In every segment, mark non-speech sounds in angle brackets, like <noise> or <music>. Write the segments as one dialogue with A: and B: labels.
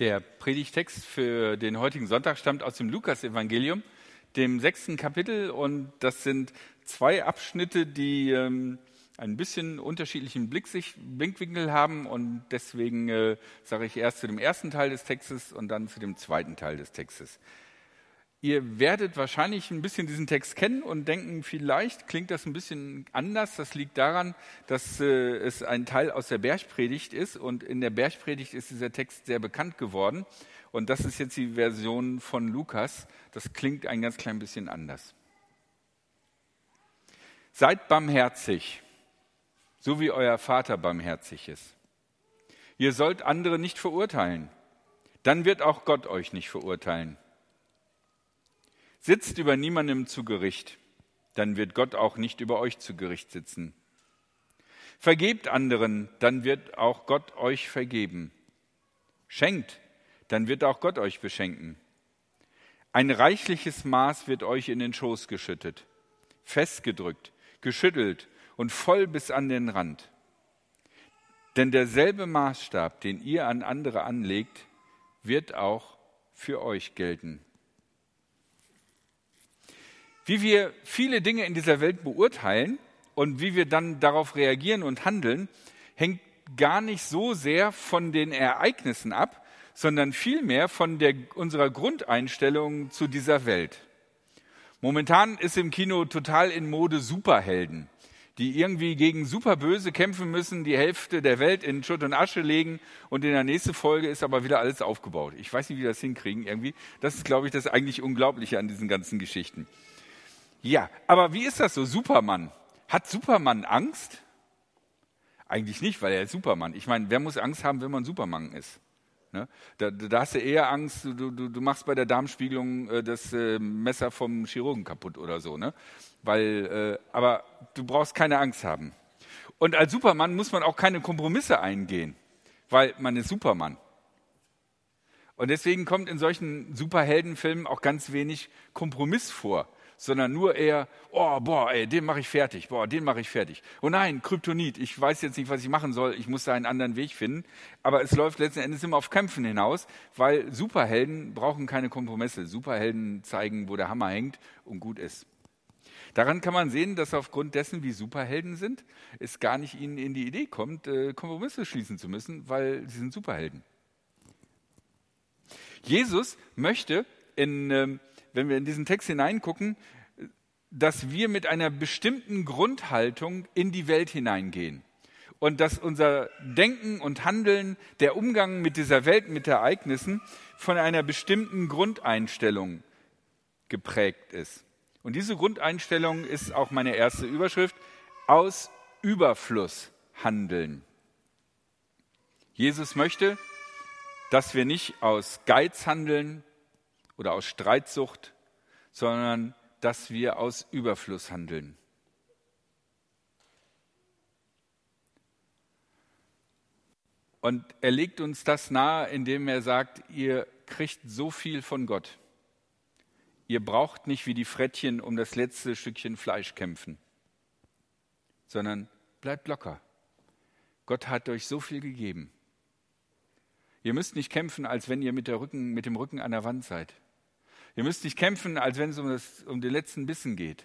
A: Der Predigtext für den heutigen Sonntag stammt aus dem Lukasevangelium, dem sechsten Kapitel, und das sind zwei Abschnitte, die ähm, ein bisschen unterschiedlichen Blickwinkel haben und deswegen äh, sage ich erst zu dem ersten Teil des Textes und dann zu dem zweiten Teil des Textes. Ihr werdet wahrscheinlich ein bisschen diesen Text kennen und denken, vielleicht klingt das ein bisschen anders. Das liegt daran, dass äh, es ein Teil aus der Bergpredigt ist und in der Bergpredigt ist dieser Text sehr bekannt geworden. Und das ist jetzt die Version von Lukas. Das klingt ein ganz klein bisschen anders. Seid barmherzig, so wie euer Vater barmherzig ist. Ihr sollt andere nicht verurteilen. Dann wird auch Gott euch nicht verurteilen. Sitzt über niemandem zu Gericht, dann wird Gott auch nicht über euch zu Gericht sitzen. Vergebt anderen, dann wird auch Gott euch vergeben. Schenkt, dann wird auch Gott euch beschenken. Ein reichliches Maß wird euch in den Schoß geschüttet, festgedrückt, geschüttelt und voll bis an den Rand. Denn derselbe Maßstab, den ihr an andere anlegt, wird auch für euch gelten. Wie wir viele Dinge in dieser Welt beurteilen und wie wir dann darauf reagieren und handeln, hängt gar nicht so sehr von den Ereignissen ab, sondern vielmehr von der, unserer Grundeinstellung zu dieser Welt. Momentan ist im Kino total in Mode Superhelden, die irgendwie gegen Superböse kämpfen müssen, die Hälfte der Welt in Schutt und Asche legen und in der nächsten Folge ist aber wieder alles aufgebaut. Ich weiß nicht, wie wir das hinkriegen irgendwie. Das ist, glaube ich, das eigentlich Unglaubliche an diesen ganzen Geschichten. Ja, aber wie ist das so? Superman. Hat Superman Angst? Eigentlich nicht, weil er ist Superman. Ich meine, wer muss Angst haben, wenn man Superman ist? Ne? Da, da, hast du eher Angst, du, du, du machst bei der Darmspiegelung äh, das äh, Messer vom Chirurgen kaputt oder so. Ne? Weil, äh, aber du brauchst keine Angst haben. Und als Superman muss man auch keine Kompromisse eingehen, weil man ist Superman. Und deswegen kommt in solchen Superheldenfilmen auch ganz wenig Kompromiss vor sondern nur eher, oh, boah, ey, den mache ich fertig, boah, den mache ich fertig. Oh nein, Kryptonit, ich weiß jetzt nicht, was ich machen soll, ich muss da einen anderen Weg finden. Aber es läuft letzten Endes immer auf Kämpfen hinaus, weil Superhelden brauchen keine Kompromisse. Superhelden zeigen, wo der Hammer hängt und gut ist. Daran kann man sehen, dass aufgrund dessen, wie Superhelden sind, es gar nicht ihnen in die Idee kommt, äh, Kompromisse schließen zu müssen, weil sie sind Superhelden. Jesus möchte in ähm, wenn wir in diesen Text hineingucken, dass wir mit einer bestimmten Grundhaltung in die Welt hineingehen und dass unser Denken und Handeln, der Umgang mit dieser Welt, mit Ereignissen von einer bestimmten Grundeinstellung geprägt ist. Und diese Grundeinstellung ist auch meine erste Überschrift, aus Überfluss handeln. Jesus möchte, dass wir nicht aus Geiz handeln, oder aus Streitsucht, sondern dass wir aus Überfluss handeln. Und er legt uns das nahe, indem er sagt, ihr kriegt so viel von Gott. Ihr braucht nicht wie die Frettchen um das letzte Stückchen Fleisch kämpfen, sondern bleibt locker. Gott hat euch so viel gegeben. Ihr müsst nicht kämpfen, als wenn ihr mit, Rücken, mit dem Rücken an der Wand seid. Ihr müsst nicht kämpfen, als wenn es um, das, um den letzten Bissen geht,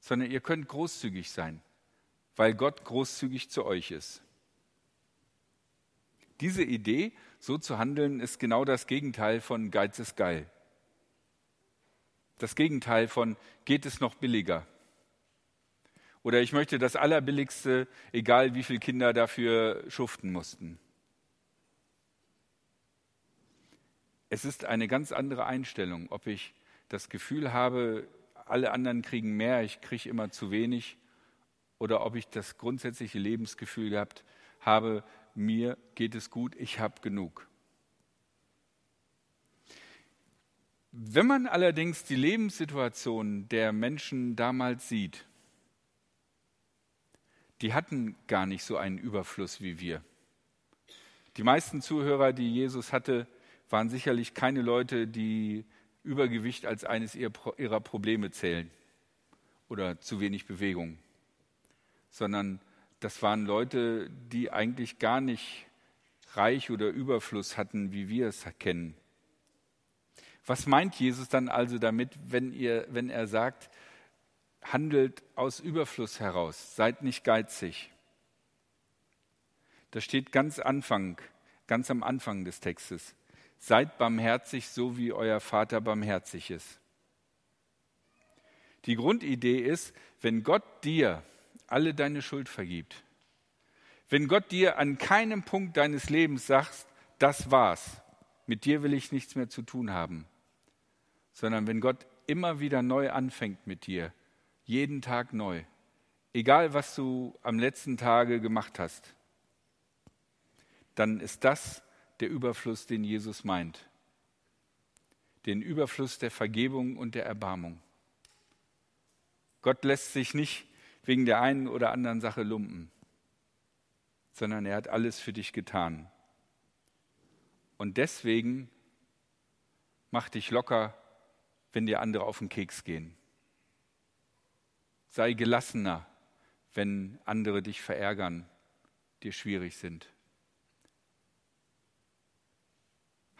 A: sondern ihr könnt großzügig sein, weil Gott großzügig zu euch ist. Diese Idee, so zu handeln, ist genau das Gegenteil von Geiz ist geil. Das Gegenteil von geht es noch billiger. Oder ich möchte das Allerbilligste, egal wie viele Kinder dafür schuften mussten. Es ist eine ganz andere Einstellung, ob ich das Gefühl habe, alle anderen kriegen mehr, ich kriege immer zu wenig, oder ob ich das grundsätzliche Lebensgefühl gehabt habe, mir geht es gut, ich habe genug. Wenn man allerdings die Lebenssituation der Menschen damals sieht, die hatten gar nicht so einen Überfluss wie wir. Die meisten Zuhörer, die Jesus hatte, waren sicherlich keine Leute, die Übergewicht als eines ihrer Probleme zählen oder zu wenig Bewegung, sondern das waren Leute, die eigentlich gar nicht Reich oder Überfluss hatten, wie wir es kennen. Was meint Jesus dann also damit, wenn, ihr, wenn er sagt, handelt aus Überfluss heraus, seid nicht geizig? Da steht ganz Anfang, ganz am Anfang des Textes, seid barmherzig, so wie euer Vater barmherzig ist. Die Grundidee ist, wenn Gott dir alle deine Schuld vergibt, wenn Gott dir an keinem Punkt deines Lebens sagt, das war's, mit dir will ich nichts mehr zu tun haben, sondern wenn Gott immer wieder neu anfängt mit dir, jeden Tag neu, egal was du am letzten Tage gemacht hast, dann ist das der Überfluss, den Jesus meint. Den Überfluss der Vergebung und der Erbarmung. Gott lässt sich nicht wegen der einen oder anderen Sache lumpen, sondern er hat alles für dich getan. Und deswegen mach dich locker, wenn dir andere auf den Keks gehen. Sei gelassener, wenn andere dich verärgern, dir schwierig sind.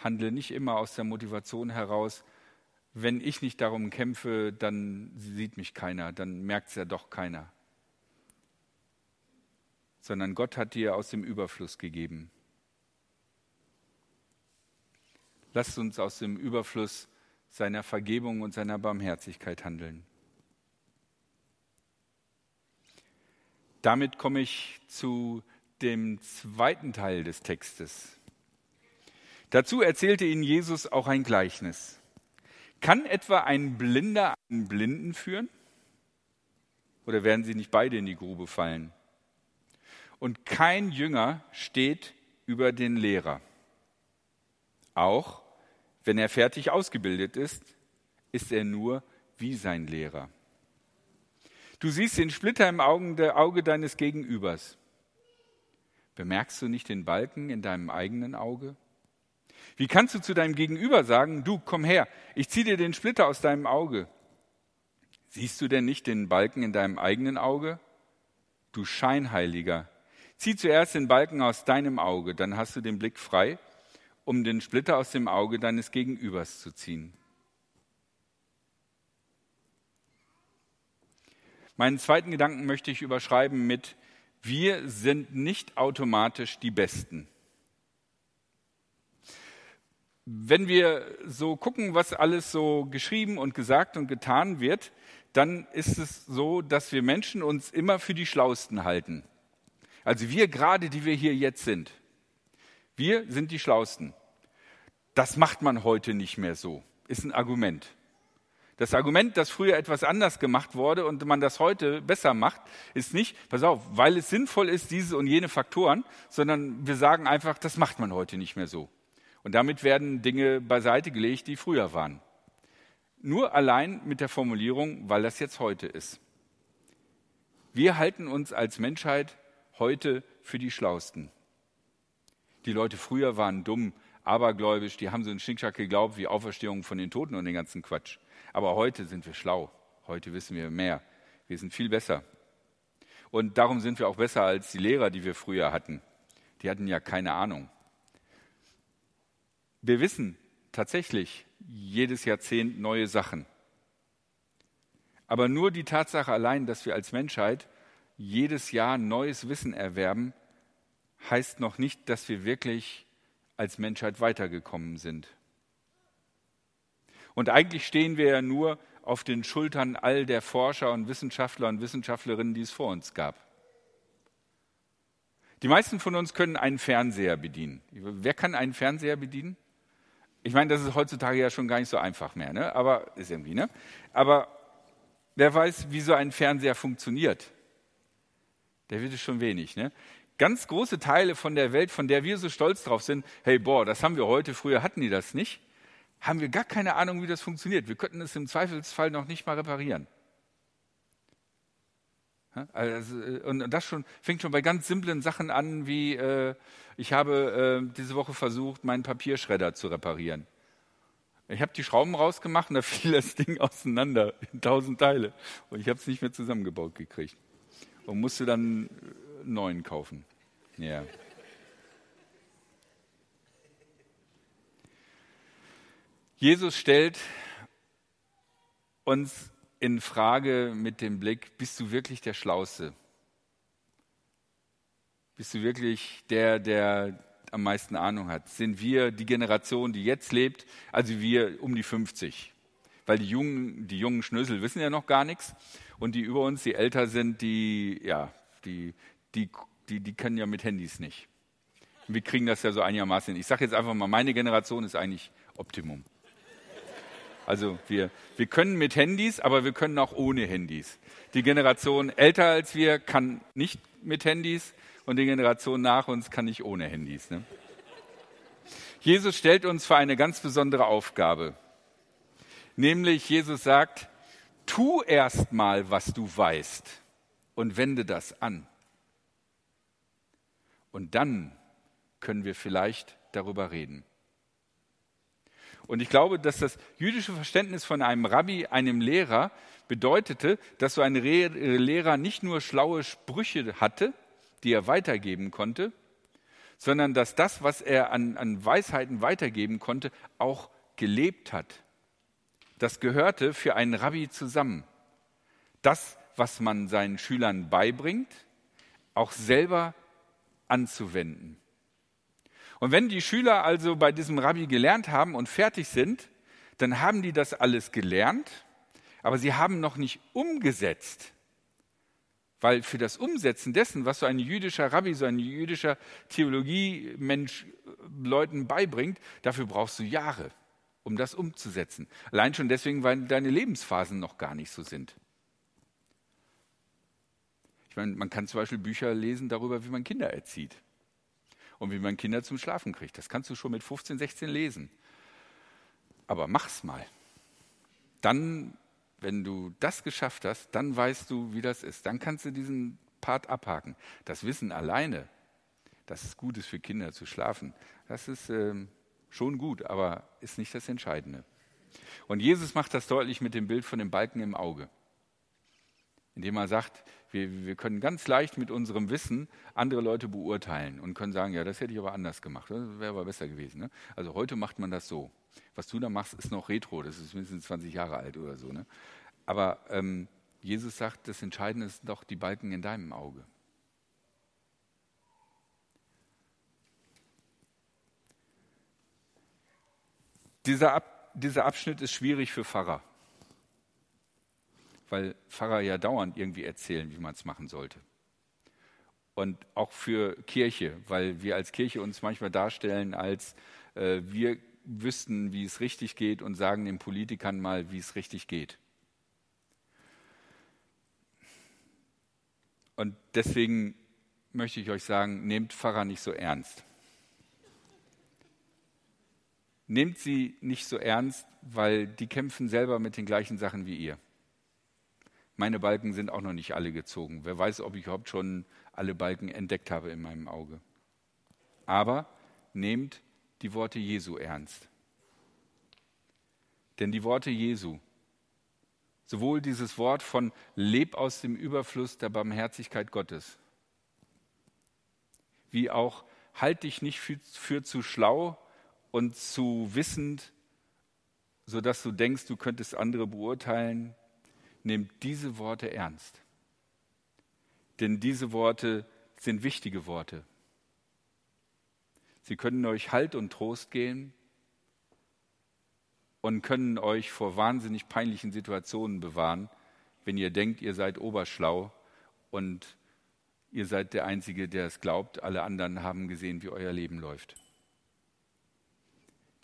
A: Handle nicht immer aus der Motivation heraus, wenn ich nicht darum kämpfe, dann sieht mich keiner, dann merkt es ja doch keiner. Sondern Gott hat dir aus dem Überfluss gegeben. Lasst uns aus dem Überfluss seiner Vergebung und seiner Barmherzigkeit handeln. Damit komme ich zu dem zweiten Teil des Textes. Dazu erzählte ihnen Jesus auch ein Gleichnis. Kann etwa ein Blinder einen Blinden führen? Oder werden sie nicht beide in die Grube fallen? Und kein Jünger steht über den Lehrer. Auch wenn er fertig ausgebildet ist, ist er nur wie sein Lehrer. Du siehst den Splitter im Auge deines Gegenübers. Bemerkst du nicht den Balken in deinem eigenen Auge? Wie kannst du zu deinem Gegenüber sagen, du, komm her, ich ziehe dir den Splitter aus deinem Auge? Siehst du denn nicht den Balken in deinem eigenen Auge? Du Scheinheiliger, zieh zuerst den Balken aus deinem Auge, dann hast du den Blick frei, um den Splitter aus dem Auge deines Gegenübers zu ziehen. Meinen zweiten Gedanken möchte ich überschreiben mit, wir sind nicht automatisch die Besten. Wenn wir so gucken, was alles so geschrieben und gesagt und getan wird, dann ist es so, dass wir Menschen uns immer für die Schlausten halten. Also wir gerade, die wir hier jetzt sind. Wir sind die Schlausten. Das macht man heute nicht mehr so, ist ein Argument. Das Argument, dass früher etwas anders gemacht wurde und man das heute besser macht, ist nicht, pass auf, weil es sinnvoll ist, diese und jene Faktoren, sondern wir sagen einfach, das macht man heute nicht mehr so. Und damit werden Dinge beiseite gelegt, die früher waren. Nur allein mit der Formulierung, weil das jetzt heute ist. Wir halten uns als Menschheit heute für die Schlausten. Die Leute früher waren dumm, abergläubisch, die haben so einen Schnickschack geglaubt wie Auferstehung von den Toten und den ganzen Quatsch. Aber heute sind wir schlau. Heute wissen wir mehr. Wir sind viel besser. Und darum sind wir auch besser als die Lehrer, die wir früher hatten. Die hatten ja keine Ahnung. Wir wissen tatsächlich jedes Jahrzehnt neue Sachen. Aber nur die Tatsache allein, dass wir als Menschheit jedes Jahr neues Wissen erwerben, heißt noch nicht, dass wir wirklich als Menschheit weitergekommen sind. Und eigentlich stehen wir ja nur auf den Schultern all der Forscher und Wissenschaftler und Wissenschaftlerinnen, die es vor uns gab. Die meisten von uns können einen Fernseher bedienen. Wer kann einen Fernseher bedienen? Ich meine, das ist heutzutage ja schon gar nicht so einfach mehr, ne? aber ist irgendwie, ne? Aber wer weiß, wie so ein Fernseher funktioniert? Der wird es schon wenig, ne? Ganz große Teile von der Welt, von der wir so stolz drauf sind, hey, boah, das haben wir heute, früher hatten die das nicht, haben wir gar keine Ahnung, wie das funktioniert. Wir könnten es im Zweifelsfall noch nicht mal reparieren. Ne? Also, äh, und das schon, fängt schon bei ganz simplen Sachen an, wie äh, ich habe äh, diese Woche versucht, meinen Papierschredder zu reparieren. Ich habe die Schrauben rausgemacht und da <laughs> fiel das Ding auseinander in tausend Teile. Und ich habe es nicht mehr zusammengebaut gekriegt. Und musste dann einen neuen kaufen. Ja. Jesus stellt uns in Frage mit dem Blick, bist du wirklich der Schlauste? Bist du wirklich der, der am meisten Ahnung hat? Sind wir die Generation, die jetzt lebt, also wir um die 50? Weil die jungen, die jungen Schnösel wissen ja noch gar nichts und die über uns, die älter sind, die, ja, die, die, die, die können ja mit Handys nicht. Wir kriegen das ja so einigermaßen hin. Ich sage jetzt einfach mal, meine Generation ist eigentlich Optimum. Also wir, wir können mit Handys, aber wir können auch ohne Handys. Die Generation älter als wir kann nicht mit Handys und die Generation nach uns kann nicht ohne Handys. Ne? Jesus stellt uns vor eine ganz besondere Aufgabe. Nämlich Jesus sagt, tu erst mal, was du weißt und wende das an. Und dann können wir vielleicht darüber reden. Und ich glaube, dass das jüdische Verständnis von einem Rabbi, einem Lehrer, bedeutete, dass so ein Lehrer nicht nur schlaue Sprüche hatte, die er weitergeben konnte, sondern dass das, was er an, an Weisheiten weitergeben konnte, auch gelebt hat. Das gehörte für einen Rabbi zusammen. Das, was man seinen Schülern beibringt, auch selber anzuwenden. Und wenn die Schüler also bei diesem Rabbi gelernt haben und fertig sind, dann haben die das alles gelernt, aber sie haben noch nicht umgesetzt. Weil für das Umsetzen dessen, was so ein jüdischer Rabbi, so ein jüdischer Theologiemensch äh, Leuten beibringt, dafür brauchst du Jahre, um das umzusetzen. Allein schon deswegen, weil deine Lebensphasen noch gar nicht so sind. Ich meine, man kann zum Beispiel Bücher lesen darüber, wie man Kinder erzieht und wie man Kinder zum Schlafen kriegt. Das kannst du schon mit 15, 16 lesen. Aber mach's mal. Dann, wenn du das geschafft hast, dann weißt du, wie das ist. Dann kannst du diesen Part abhaken. Das Wissen alleine, dass es gut ist für Kinder zu schlafen, das ist äh, schon gut, aber ist nicht das Entscheidende. Und Jesus macht das deutlich mit dem Bild von dem Balken im Auge indem er sagt, wir, wir, können ganz leicht mit unserem Wissen andere Leute beurteilen und können sagen, ja, das hätte ich aber anders gemacht, das wäre aber besser gewesen. Ne? Also heute macht man das so. Was du da machst, ist noch retro, das ist mindestens 20 Jahre alt oder so. Ne? Aber ähm, Jesus sagt, das Entscheidende ist doch die Balken in deinem Auge. Dieser, Ab dieser Abschnitt ist schwierig für Pfarrer weil Pfarrer ja dauernd irgendwie erzählen, wie man es machen sollte. Und auch für Kirche, weil wir als Kirche uns manchmal darstellen, als äh, wir wüssten, wie es richtig geht und sagen den Politikern mal, wie es richtig geht. Und deswegen möchte ich euch sagen, nehmt Pfarrer nicht so ernst. Nehmt sie nicht so ernst, weil die kämpfen selber mit den gleichen Sachen wie ihr. Meine Balken sind auch noch nicht alle gezogen. Wer weiß, ob ich überhaupt schon alle Balken entdeckt habe in meinem Auge. Aber nehmt die Worte Jesu ernst. Denn die Worte Jesu, sowohl dieses Wort von Leb aus dem Überfluss der Barmherzigkeit Gottes, wie auch Halt dich nicht für, für zu schlau und zu wissend, sodass du denkst, du könntest andere beurteilen, nehmt diese Worte ernst. Denn diese Worte sind wichtige Worte. Sie können euch Halt und Trost gehen und können euch vor wahnsinnig peinlichen Situationen bewahren, wenn ihr denkt, ihr seid oberschlau und ihr seid der Einzige, der es glaubt. Alle anderen haben gesehen, wie euer Leben läuft.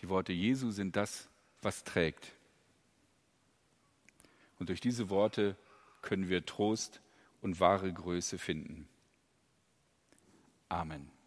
A: Die Worte Jesu sind das, was trägt. Und durch diese Worte können wir Trost und wahre Größe finden. Amen.